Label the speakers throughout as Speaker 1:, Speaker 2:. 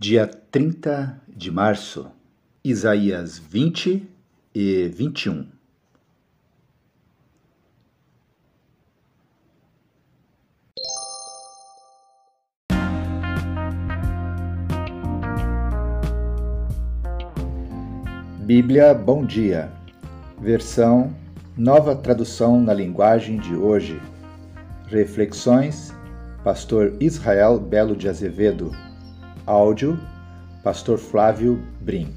Speaker 1: dia 30 de março, Isaías 20 e 21. Bíblia Bom Dia, versão Nova Tradução na Linguagem de Hoje. Reflexões, Pastor Israel Belo de Azevedo. Áudio, Pastor Flávio Brim.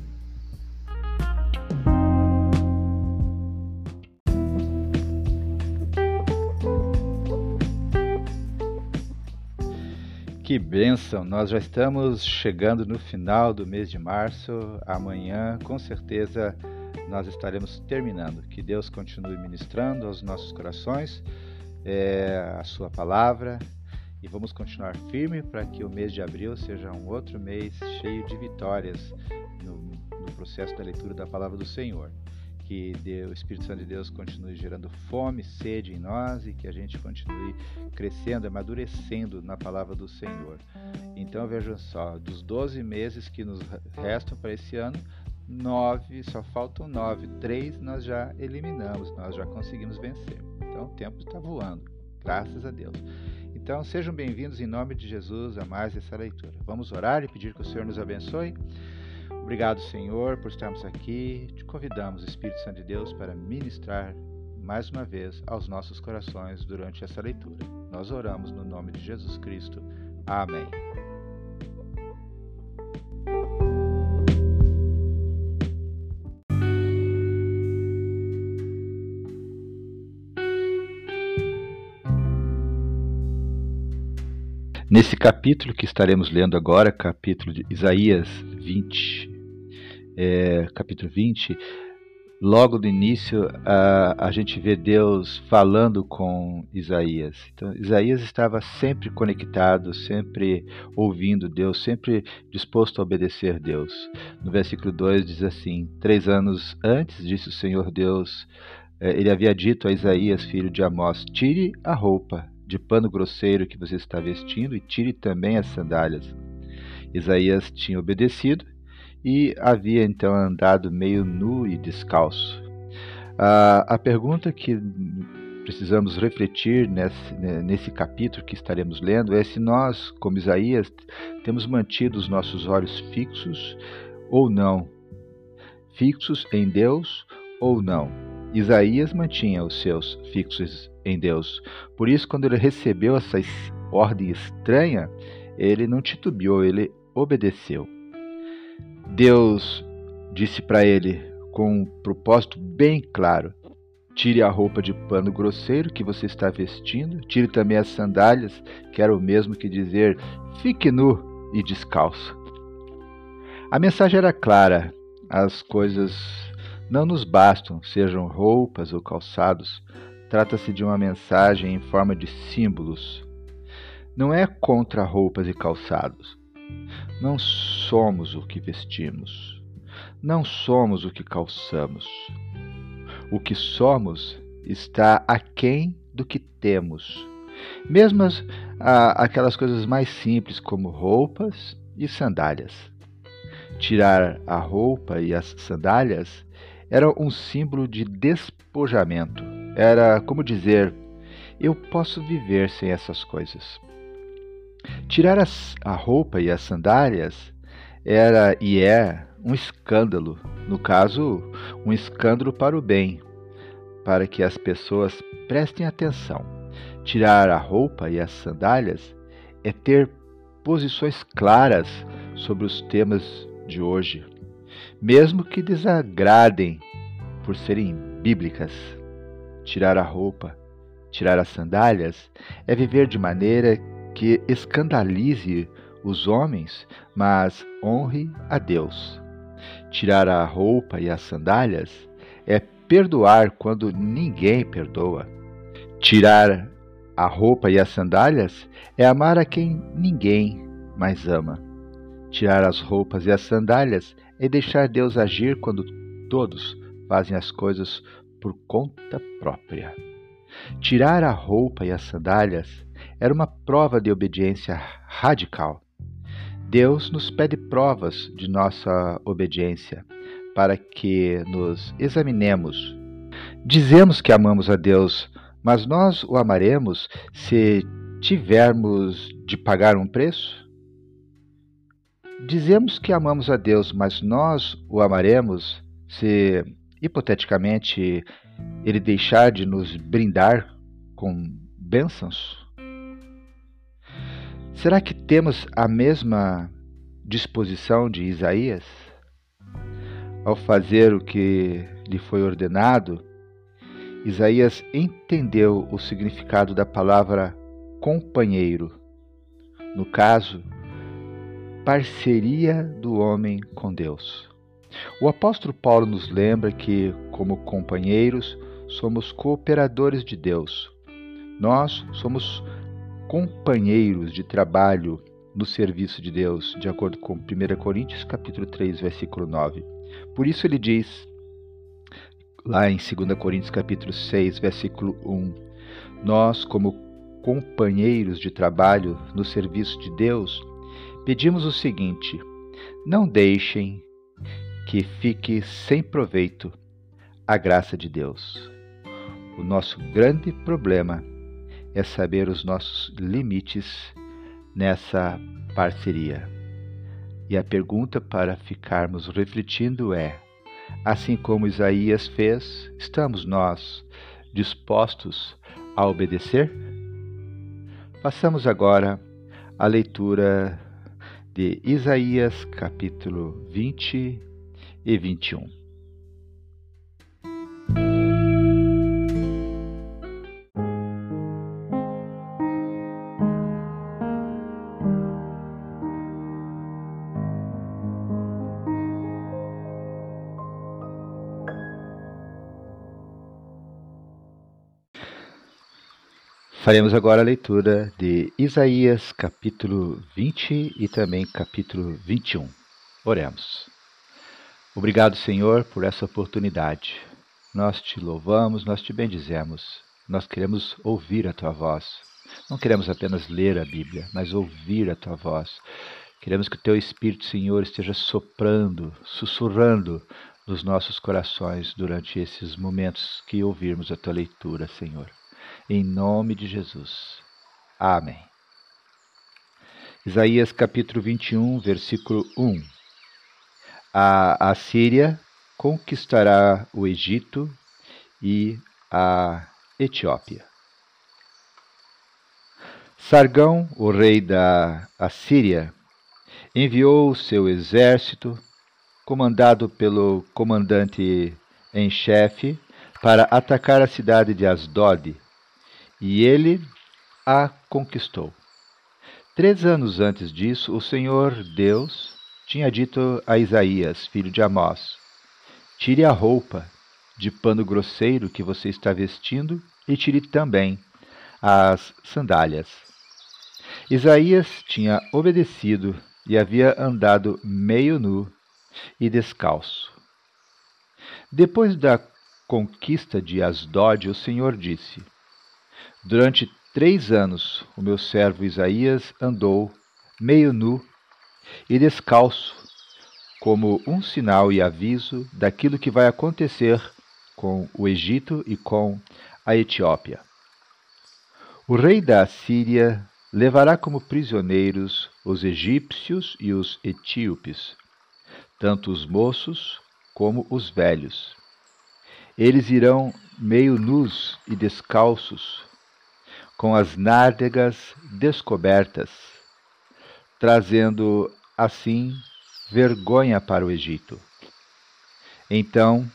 Speaker 1: Que bênção! Nós já estamos chegando no final do mês de março. Amanhã, com certeza, nós estaremos terminando. Que Deus continue ministrando aos nossos corações é, a Sua palavra e vamos continuar firme para que o mês de abril seja um outro mês cheio de vitórias no, no processo da leitura da palavra do Senhor. Que o Espírito Santo de Deus continue gerando fome, sede em nós e que a gente continue crescendo, amadurecendo na palavra do Senhor. Então vejam só, dos 12 meses que nos restam para esse ano, nove, só faltam nove, três nós já eliminamos, nós já conseguimos vencer. Então o tempo está voando, graças a Deus. Então, sejam bem-vindos em nome de Jesus a mais essa leitura. Vamos orar e pedir que o Senhor nos abençoe. Obrigado, Senhor, por estarmos aqui. Te convidamos, Espírito Santo de Deus, para ministrar mais uma vez aos nossos corações durante essa leitura. Nós oramos no nome de Jesus Cristo. Amém. Nesse capítulo que estaremos lendo agora, capítulo de Isaías 20, é, capítulo 20, logo do início a, a gente vê Deus falando com Isaías. Então, Isaías estava sempre conectado, sempre ouvindo Deus, sempre disposto a obedecer Deus. No versículo 2 diz assim: Três anos antes, disse o Senhor Deus, é, ele havia dito a Isaías, filho de Amós: Tire a roupa de pano grosseiro que você está vestindo e tire também as sandálias. Isaías tinha obedecido e havia então andado meio nu e descalço. a pergunta que precisamos refletir nesse, nesse capítulo que estaremos lendo é se nós, como Isaías, temos mantido os nossos olhos fixos ou não. Fixos em Deus ou não. Isaías mantinha os seus fixos em Deus. Por isso, quando ele recebeu essa ordem estranha, ele não titubeou, ele obedeceu. Deus disse para ele com um propósito bem claro: tire a roupa de pano grosseiro que você está vestindo, tire também as sandálias, que era o mesmo que dizer fique nu e descalço. A mensagem era clara: as coisas não nos bastam, sejam roupas ou calçados, Trata-se de uma mensagem em forma de símbolos. Não é contra roupas e calçados. Não somos o que vestimos. Não somos o que calçamos. O que somos está aquém do que temos. Mesmo as, a, aquelas coisas mais simples como roupas e sandálias. Tirar a roupa e as sandálias era um símbolo de despojamento era como dizer: eu posso viver sem essas coisas. Tirar as, a roupa e as sandálias era e é um escândalo, no caso, um escândalo para o bem, para que as pessoas prestem atenção. Tirar a roupa e as sandálias é ter posições claras sobre os temas de hoje, mesmo que desagradem por serem bíblicas. Tirar a roupa, tirar as sandálias, é viver de maneira que escandalize os homens, mas honre a Deus. Tirar a roupa e as sandálias é perdoar quando ninguém perdoa. Tirar a roupa e as sandálias é amar a quem ninguém mais ama. Tirar as roupas e as sandálias é deixar Deus agir quando todos fazem as coisas por conta própria. Tirar a roupa e as sandálias era uma prova de obediência radical. Deus nos pede provas de nossa obediência para que nos examinemos. Dizemos que amamos a Deus, mas nós o amaremos se tivermos de pagar um preço? Dizemos que amamos a Deus, mas nós o amaremos se, hipoteticamente, ele deixar de nos brindar com bênçãos? Será que temos a mesma disposição de Isaías? Ao fazer o que lhe foi ordenado, Isaías entendeu o significado da palavra companheiro. No caso, parceria do homem com Deus. O apóstolo Paulo nos lembra que, como companheiros, somos cooperadores de Deus. Nós somos companheiros de trabalho no serviço de Deus, de acordo com 1 Coríntios capítulo 3, versículo 9. Por isso ele diz lá em 2 Coríntios capítulo 6, versículo 1, nós como companheiros de trabalho no serviço de Deus, pedimos o seguinte: não deixem que fique sem proveito a graça de Deus. O nosso grande problema é saber os nossos limites nessa parceria. E a pergunta para ficarmos refletindo é: assim como Isaías fez, estamos nós dispostos a obedecer? Passamos agora à leitura de Isaías capítulo 20 e 21. Faremos agora a leitura de Isaías capítulo 20 e também capítulo 21. Oremos. Obrigado, Senhor, por essa oportunidade. Nós te louvamos, nós te bendizemos. Nós queremos ouvir a tua voz. Não queremos apenas ler a Bíblia, mas ouvir a tua voz. Queremos que o teu Espírito, Senhor, esteja soprando, sussurrando nos nossos corações durante esses momentos que ouvirmos a tua leitura, Senhor em nome de Jesus. Amém. Isaías capítulo 21, versículo 1. A Assíria conquistará o Egito e a Etiópia. Sargão, o rei da Assíria, enviou seu exército, comandado pelo comandante em chefe, para atacar a cidade de Asdod, e ele a conquistou. Três anos antes disso, o Senhor Deus tinha dito a Isaías, filho de Amós: Tire a roupa de pano grosseiro que você está vestindo e tire também as sandálias. Isaías tinha obedecido e havia andado meio nu e descalço. Depois da conquista de Asdod, o Senhor disse: Durante três anos o meu servo Isaías andou meio nu e descalço, como um sinal e aviso daquilo que vai acontecer com o Egito e com a Etiópia. O rei da Assíria levará como prisioneiros os egípcios e os etíopes, tanto os moços como os velhos. Eles irão meio nus e descalços com as nádegas descobertas, trazendo assim vergonha para o Egito. Então,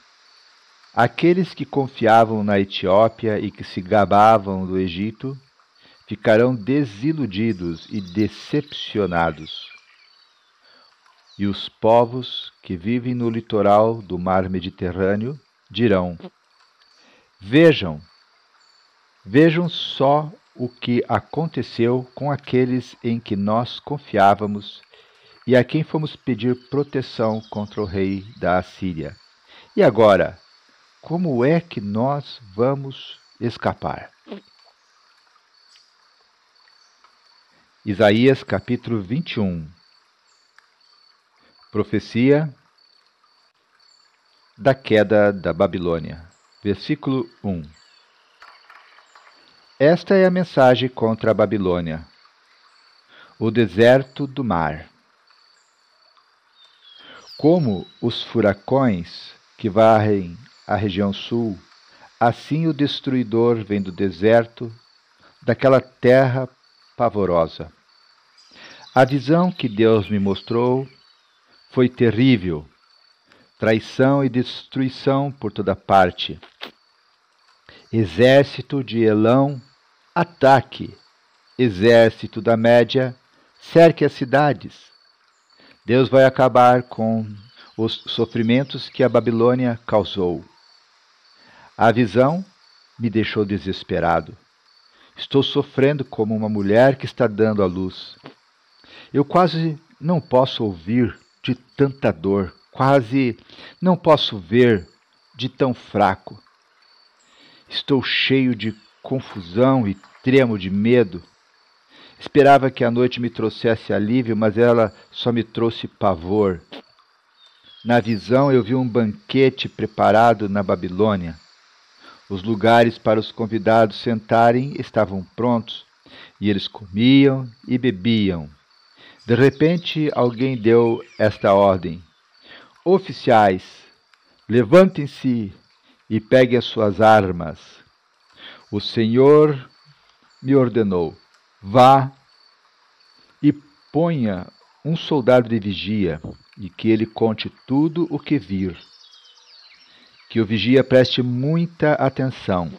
Speaker 1: aqueles que confiavam na Etiópia e que se gabavam do Egito ficarão desiludidos e decepcionados. E os povos que vivem no litoral do mar Mediterrâneo dirão: Vejam, Vejam só o que aconteceu com aqueles em que nós confiávamos e a quem fomos pedir proteção contra o rei da Assíria. E agora, como é que nós vamos escapar? Isaías capítulo 21, Profecia da queda da Babilônia. Versículo 1. Esta é a mensagem contra a Babilônia. O deserto do mar. Como os furacões que varrem a região sul, assim o destruidor vem do deserto, daquela terra pavorosa. A visão que Deus me mostrou foi terrível traição e destruição por toda parte. Exército de Elão, ataque. Exército da Média, cerque as cidades. Deus vai acabar com os sofrimentos que a Babilônia causou. A visão me deixou desesperado. Estou sofrendo como uma mulher que está dando à luz. Eu quase não posso ouvir de tanta dor. Quase não posso ver de tão fraco. Estou cheio de confusão e tremo de medo. Esperava que a noite me trouxesse alívio, mas ela só me trouxe pavor. Na visão eu vi um banquete preparado na Babilônia. Os lugares para os convidados sentarem estavam prontos, e eles comiam e bebiam. De repente, alguém deu esta ordem: Oficiais, levantem-se e peguem as suas armas. O Senhor me ordenou: vá e ponha um soldado de vigia e que ele conte tudo o que vir. Que o vigia preste muita atenção.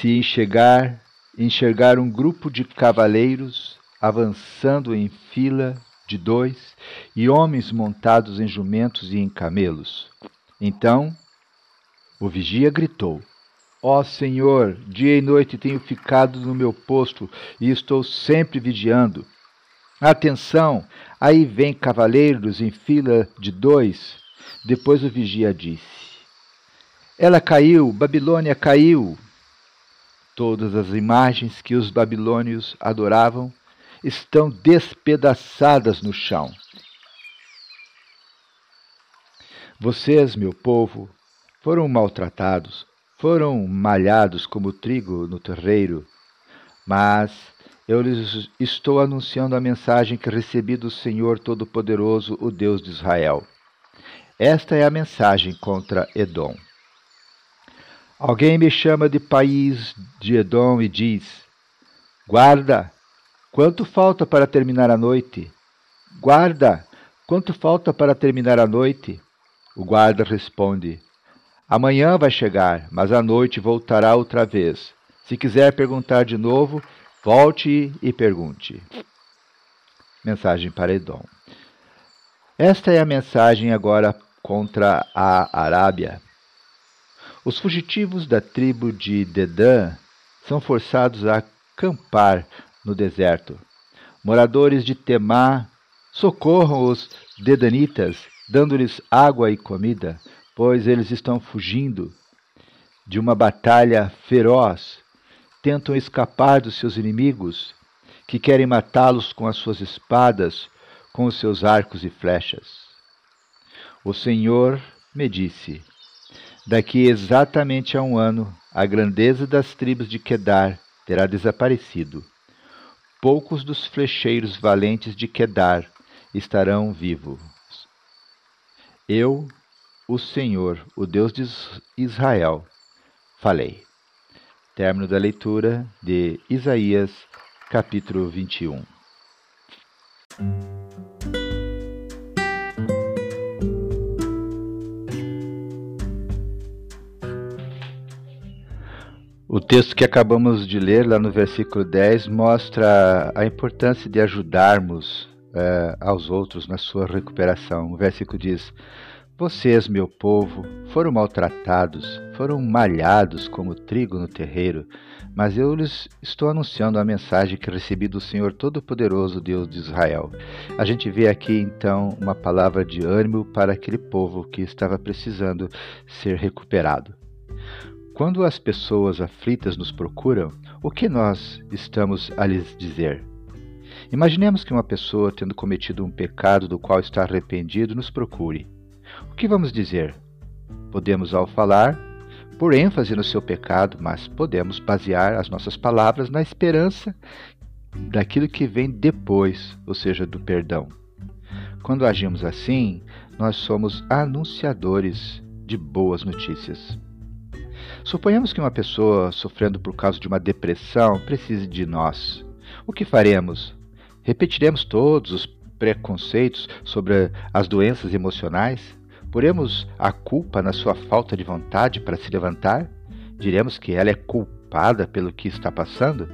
Speaker 1: Se enxergar, enxergar um grupo de cavaleiros avançando em fila de dois, e homens montados em jumentos e em camelos. Então o vigia gritou: Ó Senhor, dia e noite tenho ficado no meu posto e estou sempre vigiando. Atenção, aí vem cavaleiros em fila de dois. Depois o vigia disse: Ela caiu, Babilônia caiu. Todas as imagens que os babilônios adoravam estão despedaçadas no chão. Vocês, meu povo, foram maltratados, foram malhados como trigo no terreiro, mas eu lhes estou anunciando a mensagem que recebi do Senhor Todo-Poderoso, o Deus de Israel. Esta é a mensagem contra Edom. Alguém me chama de país de Edom e diz: Guarda, Quanto falta para terminar a noite? Guarda, quanto falta para terminar a noite? O guarda responde: Amanhã vai chegar, mas à noite voltará outra vez. Se quiser perguntar de novo, volte e pergunte. Mensagem para Edom. Esta é a mensagem agora contra a Arábia. Os fugitivos da tribo de Dedã são forçados a acampar no deserto. Moradores de Temá, socorram os dedanitas, dando-lhes água e comida, pois eles estão fugindo de uma batalha feroz, tentam escapar dos seus inimigos, que querem matá-los com as suas espadas, com os seus arcos e flechas. O Senhor me disse: Daqui exatamente a um ano, a grandeza das tribos de Quedar terá desaparecido poucos dos flecheiros valentes de Quedar estarão vivos. Eu, o Senhor, o Deus de Israel, falei. Término da leitura de Isaías, capítulo 21. O texto que acabamos de ler, lá no versículo 10, mostra a importância de ajudarmos uh, aos outros na sua recuperação. O versículo diz: Vocês, meu povo, foram maltratados, foram malhados como trigo no terreiro, mas eu lhes estou anunciando a mensagem que recebi do Senhor Todo-Poderoso, Deus de Israel. A gente vê aqui então uma palavra de ânimo para aquele povo que estava precisando ser recuperado. Quando as pessoas aflitas nos procuram, o que nós estamos a lhes dizer? Imaginemos que uma pessoa, tendo cometido um pecado do qual está arrependido, nos procure. O que vamos dizer? Podemos, ao falar, por ênfase no seu pecado, mas podemos basear as nossas palavras na esperança daquilo que vem depois, ou seja, do perdão. Quando agimos assim, nós somos anunciadores de boas notícias. Suponhamos que uma pessoa sofrendo por causa de uma depressão precise de nós. O que faremos? Repetiremos todos os preconceitos sobre as doenças emocionais? Poremos a culpa na sua falta de vontade para se levantar? Diremos que ela é culpada pelo que está passando?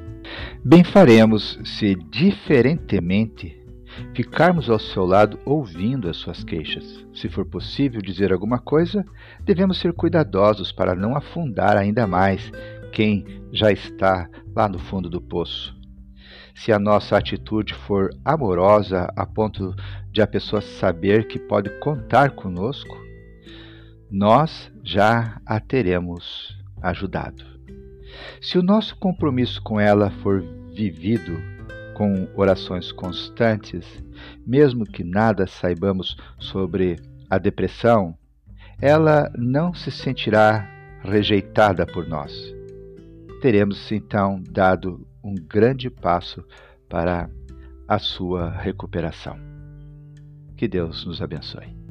Speaker 1: Bem faremos se, diferentemente, ficarmos ao seu lado ouvindo as suas queixas. Se for possível dizer alguma coisa, devemos ser cuidadosos para não afundar ainda mais quem já está lá no fundo do poço. Se a nossa atitude for amorosa a ponto de a pessoa saber que pode contar conosco, nós já a teremos ajudado. Se o nosso compromisso com ela for vivido com orações constantes, mesmo que nada saibamos sobre a depressão, ela não se sentirá rejeitada por nós. Teremos então dado um grande passo para a sua recuperação. Que Deus nos abençoe.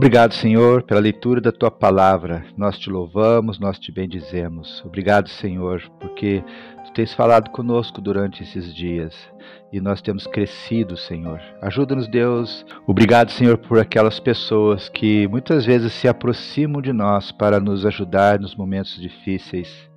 Speaker 1: Obrigado, Senhor, pela leitura da tua palavra. Nós te louvamos, nós te bendizemos. Obrigado, Senhor, porque tu tens falado conosco durante esses dias e nós temos crescido, Senhor. Ajuda-nos, Deus. Obrigado, Senhor, por aquelas pessoas que muitas vezes se aproximam de nós para nos ajudar nos momentos difíceis.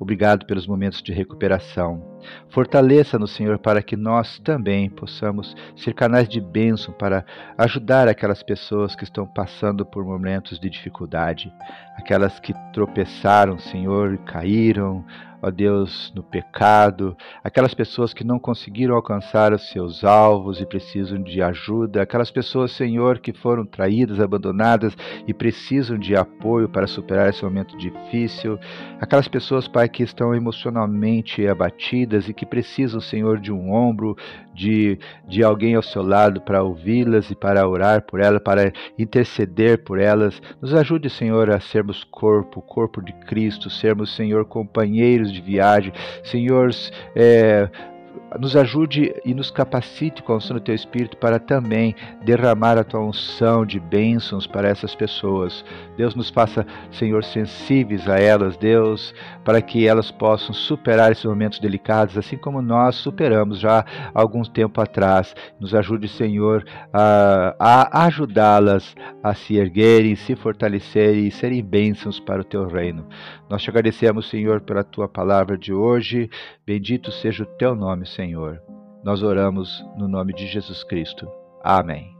Speaker 1: Obrigado pelos momentos de recuperação. Fortaleça-nos, Senhor, para que nós também possamos ser canais de bênção para ajudar aquelas pessoas que estão passando por momentos de dificuldade, aquelas que tropeçaram, Senhor, caíram, ó Deus, no pecado, aquelas pessoas que não conseguiram alcançar os seus alvos e precisam de ajuda, aquelas pessoas, Senhor, que foram traídas, abandonadas e precisam de apoio para superar esse momento difícil, aquelas pessoas, Pai, que estão emocionalmente abatidas e que precisam, Senhor, de um ombro, de, de alguém ao seu lado para ouvi-las e para orar por elas, para interceder por elas. Nos ajude, Senhor, a sermos corpo, corpo de Cristo, sermos, Senhor, companheiros de viagem, Senhor, é, nos ajude e nos capacite com unção do Teu Espírito para também derramar a Tua unção de bênçãos para essas pessoas. Deus nos faça, Senhor, sensíveis a elas, Deus, para que elas possam superar esses momentos delicados, assim como nós superamos já há algum tempo atrás. Nos ajude, Senhor, a, a ajudá-las a se erguerem, se fortalecerem e serem bênçãos para o Teu reino. Nós te agradecemos, Senhor, pela Tua palavra de hoje. Bendito seja o Teu nome, Senhor. Nós oramos no nome de Jesus Cristo. Amém.